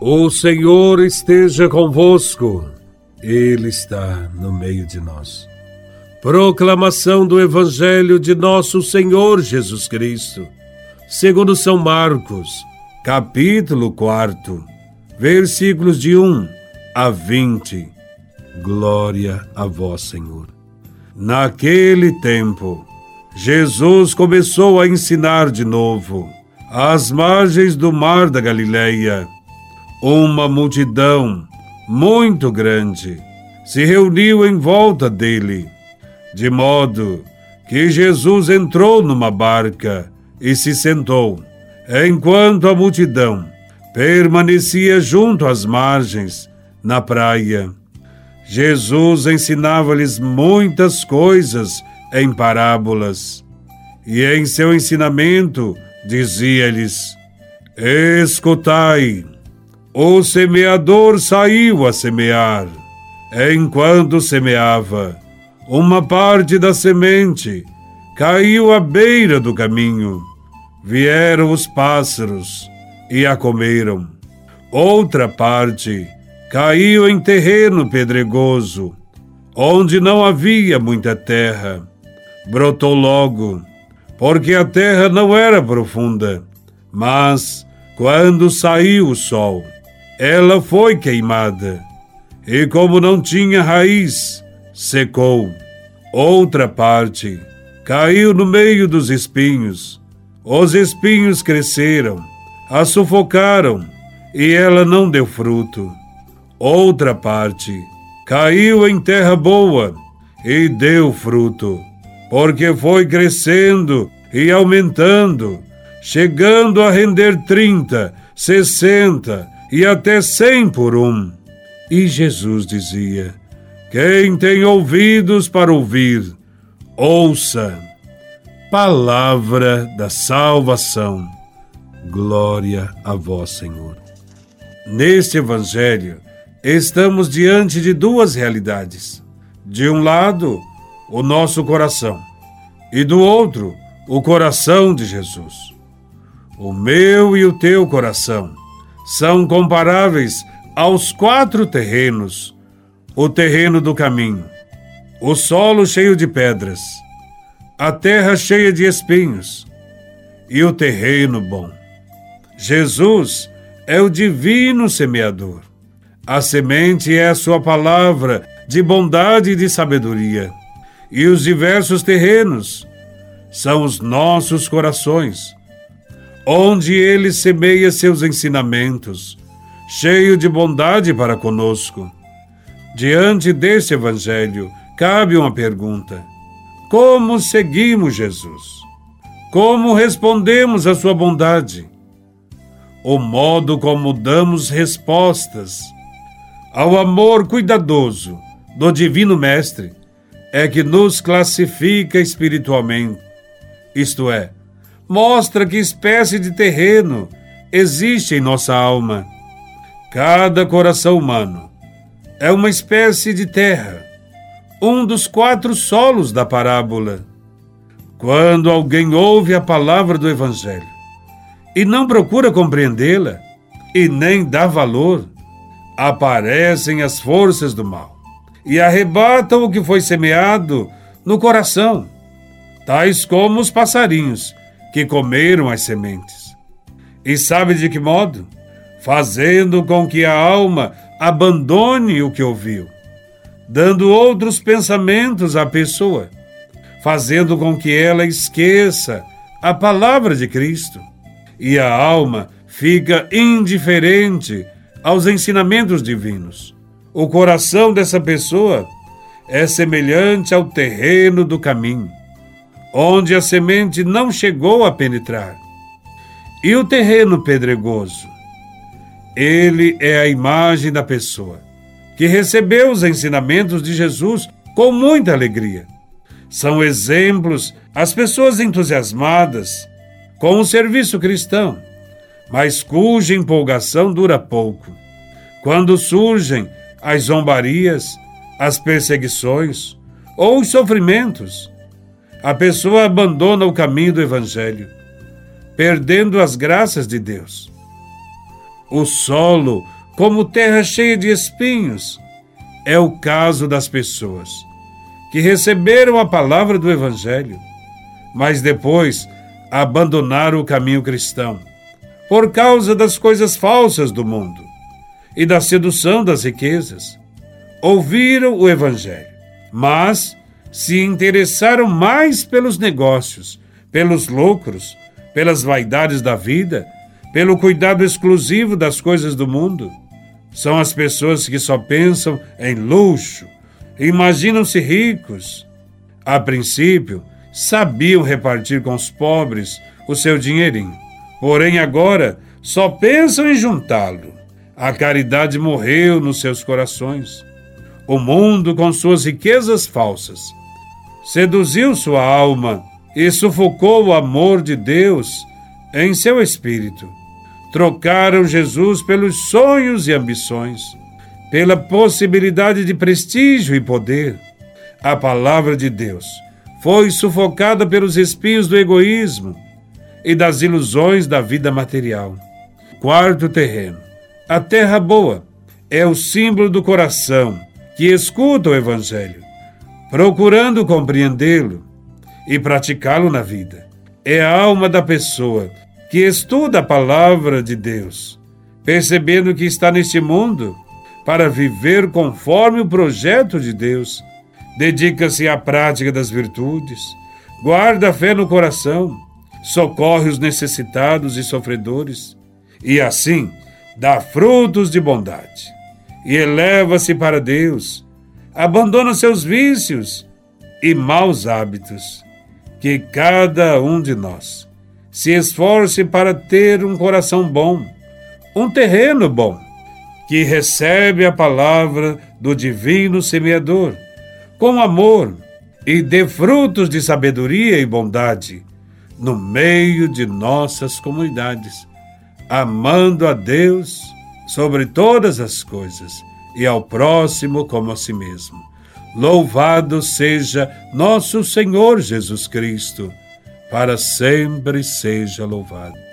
O Senhor esteja convosco, Ele está no meio de nós. Proclamação do Evangelho de Nosso Senhor Jesus Cristo, segundo São Marcos, capítulo 4, versículos de 1 a 20. Glória a Vós, Senhor. Naquele tempo, Jesus começou a ensinar de novo, às margens do mar da Galileia uma multidão muito grande se reuniu em volta dele, de modo que Jesus entrou numa barca e se sentou, enquanto a multidão permanecia junto às margens, na praia. Jesus ensinava-lhes muitas coisas em parábolas, e em seu ensinamento dizia-lhes: Escutai. O semeador saiu a semear. Enquanto semeava, uma parte da semente caiu à beira do caminho. Vieram os pássaros e a comeram. Outra parte caiu em terreno pedregoso, onde não havia muita terra. Brotou logo, porque a terra não era profunda. Mas, quando saiu o sol, ela foi queimada, e como não tinha raiz, secou. Outra parte caiu no meio dos espinhos. Os espinhos cresceram, a sufocaram, e ela não deu fruto. Outra parte caiu em terra boa e deu fruto, porque foi crescendo e aumentando, chegando a render trinta, sessenta e até cem por um. E Jesus dizia: Quem tem ouvidos para ouvir, ouça. Palavra da salvação. Glória a vós, Senhor. Neste Evangelho, estamos diante de duas realidades. De um lado, o nosso coração, e do outro, o coração de Jesus. O meu e o teu coração são comparáveis aos quatro terrenos: o terreno do caminho, o solo cheio de pedras, a terra cheia de espinhos e o terreno bom. Jesus é o divino semeador. A semente é a sua palavra de bondade e de sabedoria. E os diversos terrenos são os nossos corações onde ele semeia seus ensinamentos, cheio de bondade para conosco. Diante desse Evangelho, cabe uma pergunta: Como seguimos Jesus? Como respondemos à sua bondade? O modo como damos respostas ao amor cuidadoso do Divino Mestre é que nos classifica espiritualmente, isto é, mostra que espécie de terreno existe em nossa alma. Cada coração humano é uma espécie de terra, um dos quatro solos da parábola. Quando alguém ouve a palavra do Evangelho e não procura compreendê-la e nem dá valor, aparecem as forças do mal e arrebatam o que foi semeado no coração, tais como os passarinhos que comeram as sementes. E sabe de que modo? Fazendo com que a alma abandone o que ouviu, dando outros pensamentos à pessoa, fazendo com que ela esqueça a palavra de Cristo. E a alma fica indiferente aos ensinamentos divinos. O coração dessa pessoa é semelhante ao terreno do caminho onde a semente não chegou a penetrar. E o terreno pedregoso? Ele é a imagem da pessoa que recebeu os ensinamentos de Jesus com muita alegria. São exemplos as pessoas entusiasmadas com o serviço cristão, mas cuja empolgação dura pouco. Quando surgem as zombarias, as perseguições ou os sofrimentos, a pessoa abandona o caminho do Evangelho, perdendo as graças de Deus. o solo como terra cheia de espinhos. É o caso das pessoas que receberam a palavra do Evangelho, mas depois abandonaram o caminho cristão por causa das coisas falsas do mundo e da sedução das riquezas. Ouviram o Evangelho, mas se interessaram mais pelos negócios, pelos lucros, pelas vaidades da vida, pelo cuidado exclusivo das coisas do mundo. São as pessoas que só pensam em luxo, imaginam-se ricos. A princípio, sabiam repartir com os pobres o seu dinheirinho. Porém, agora só pensam em juntá-lo. A caridade morreu nos seus corações. O mundo, com suas riquezas falsas, seduziu sua alma e sufocou o amor de Deus em seu espírito. Trocaram Jesus pelos sonhos e ambições, pela possibilidade de prestígio e poder. A palavra de Deus foi sufocada pelos espinhos do egoísmo e das ilusões da vida material. Quarto terreno. A terra boa é o símbolo do coração que escuta o Evangelho, procurando compreendê-lo e praticá-lo na vida. É a alma da pessoa que estuda a palavra de Deus, percebendo que está neste mundo para viver conforme o projeto de Deus. Dedica-se à prática das virtudes, guarda a fé no coração, socorre os necessitados e sofredores, e assim dá frutos de bondade. E eleva-se para Deus, abandona seus vícios e maus hábitos que cada um de nós se esforce para ter um coração bom, um terreno bom, que recebe a palavra do divino semeador, com amor e dê frutos de sabedoria e bondade no meio de nossas comunidades, amando a Deus sobre todas as coisas e ao próximo como a si mesmo. Louvado seja nosso Senhor Jesus Cristo, para sempre seja louvado.